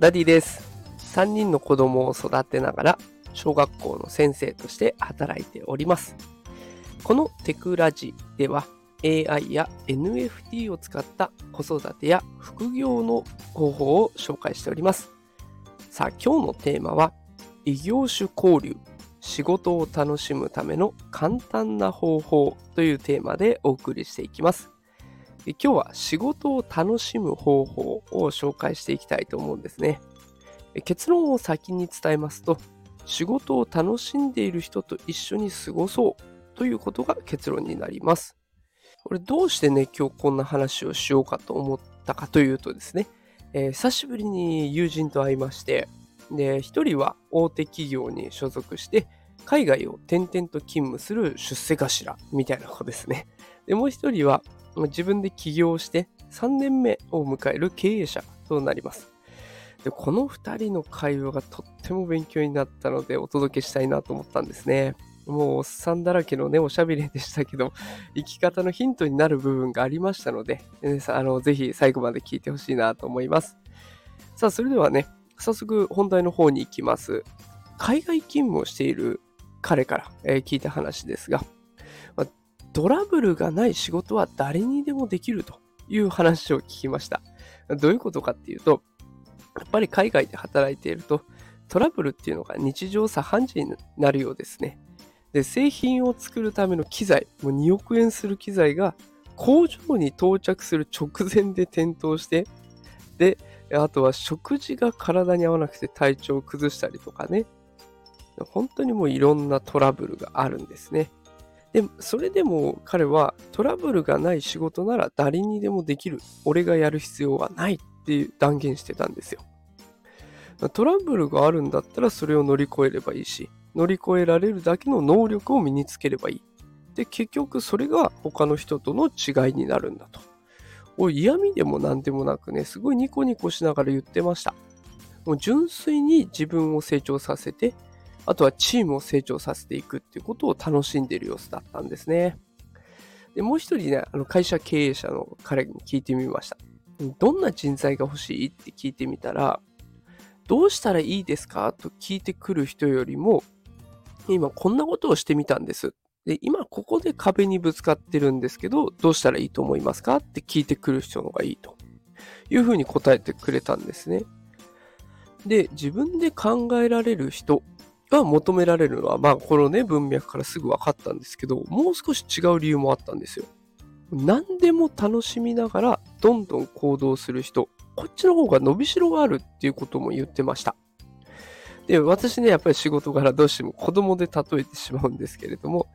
ダディです。3人の子供を育てながら、小学校の先生として働いております。このテクラジでは、AI や NFT を使った子育てや副業の方法を紹介しております。さあ、今日のテーマは、異業種交流、仕事を楽しむための簡単な方法というテーマでお送りしていきます。今日は仕事を楽しむ方法を紹介していきたいと思うんですね。結論を先に伝えますと、仕事を楽しんでいる人と一緒に過ごそうということが結論になります。これどうしてね、今日こんな話をしようかと思ったかというとですね、えー、久しぶりに友人と会いまして、で、一人は大手企業に所属して、海外を転々と勤務する出世頭みたいな子ですね。で、もう一人は自分で起業して3年目を迎える経営者となります。で、この2人の会話がとっても勉強になったのでお届けしたいなと思ったんですね。もうおっさんだらけのね、おしゃべりでしたけど、生き方のヒントになる部分がありましたので、あのぜひ最後まで聞いてほしいなと思います。さあ、それではね、早速本題の方に行きます。海外勤務をしている彼から、えー、聞いた話ですが、まあ、ドラブルがない仕事は誰にでもできるという話を聞きました。どういうことかっていうと、やっぱり海外で働いていると、トラブルっていうのが日常茶飯事になるようですね。で、製品を作るための機材、もう2億円する機材が工場に到着する直前で転倒して、で、あとは食事が体に合わなくて体調を崩したりとかね。本当にもういろんなトラブルがあるんですね。で、それでも彼はトラブルがない仕事なら誰にでもできる。俺がやる必要はないって断言してたんですよ。トラブルがあるんだったらそれを乗り越えればいいし、乗り越えられるだけの能力を身につければいい。で、結局それが他の人との違いになるんだと。お嫌味でも何でもなくね、すごいニコニコしながら言ってました。もう純粋に自分を成長させて、あとはチームを成長させていくっていうことを楽しんでいる様子だったんですね。で、もう一人ね、あの会社経営者の彼に聞いてみました。どんな人材が欲しいって聞いてみたら、どうしたらいいですかと聞いてくる人よりも、今こんなことをしてみたんです。で、今ここで壁にぶつかってるんですけど、どうしたらいいと思いますかって聞いてくる人の方がいいというふうに答えてくれたんですね。で、自分で考えられる人が求められるのは、まあ、このね、文脈からすぐ分かったんですけど、もう少し違う理由もあったんですよ。何でも楽しみながら、どんどん行動する人、こっちの方が伸びしろがあるっていうことも言ってました。で、私ね、やっぱり仕事柄どうしても子供で例えてしまうんですけれども、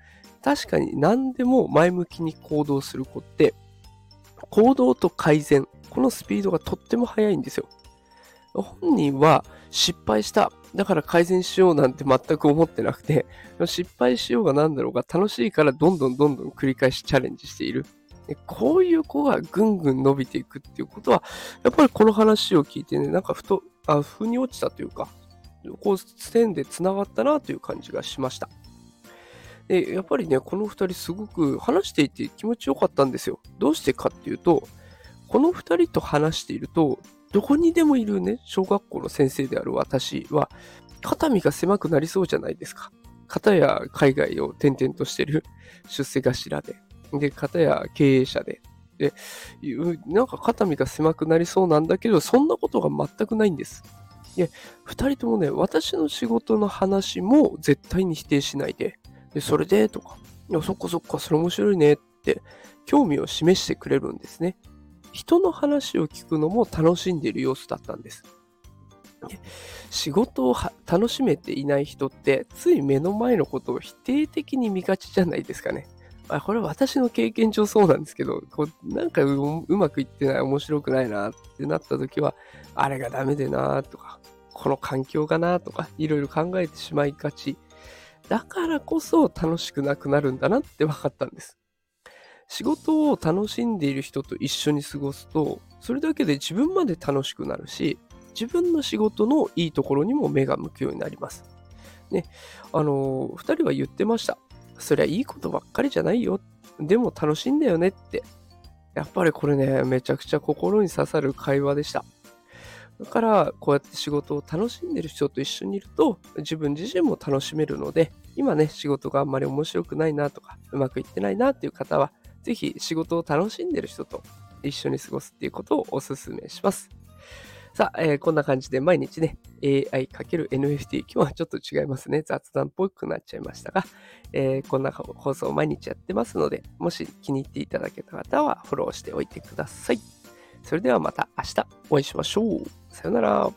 確かに何でも前向きに行動する子って、行動と改善、このスピードがとっても速いんですよ。本人は失敗した。だから改善しようなんて全く思ってなくて、失敗しようが何だろうが楽しいからどんどんどんどん繰り返しチャレンジしている。こういう子がぐんぐん伸びていくっていうことは、やっぱりこの話を聞いてね、なんかふと、あ、腑に落ちたというか、こう、線で繋がったなという感じがしました。で、やっぱりね、この二人すごく話していて気持ちよかったんですよ。どうしてかっていうと、この二人と話していると、どこにでもいるね、小学校の先生である私は、肩身が狭くなりそうじゃないですか。片や海外を転々としてる 出世頭で、で、片や経営者で、で、なんか肩身が狭くなりそうなんだけど、そんなことが全くないんです。で、二人ともね、私の仕事の話も絶対に否定しないで、で、それでとか、いや、そっかそっか、それ面白いねって興味を示してくれるんですね。人の話を聞くのも楽しんでいる様子だったんです。仕事を楽しめていない人って、つい目の前のことを否定的に見がちじゃないですかね。あこれは私の経験上そうなんですけど、こうなんかうまくいってない、面白くないなってなった時は、あれがダメでなとか、この環境がなとか、いろいろ考えてしまいがち。だからこそ楽しくなくなるんだなって分かったんです。仕事を楽しんでいる人と一緒に過ごすと、それだけで自分まで楽しくなるし、自分の仕事のいいところにも目が向くようになります。ね、あのー、二人は言ってました。そりゃいいことばっかりじゃないよ。でも楽しいんだよねって。やっぱりこれね、めちゃくちゃ心に刺さる会話でした。だから、こうやって仕事を楽しんでる人と一緒にいると、自分自身も楽しめるので、今ね、仕事があんまり面白くないなとか、うまくいってないなっていう方は、ぜひ仕事を楽しんでる人と一緒に過ごすっていうことをお勧めします。さあ、えーこんな感じで毎日ね、AI×NFT、今日はちょっと違いますね。雑談っぽくなっちゃいましたが、えーこんな放送を毎日やってますので、もし気に入っていただけた方はフォローしておいてください。それではまた明日お会いしましょう。さよなら。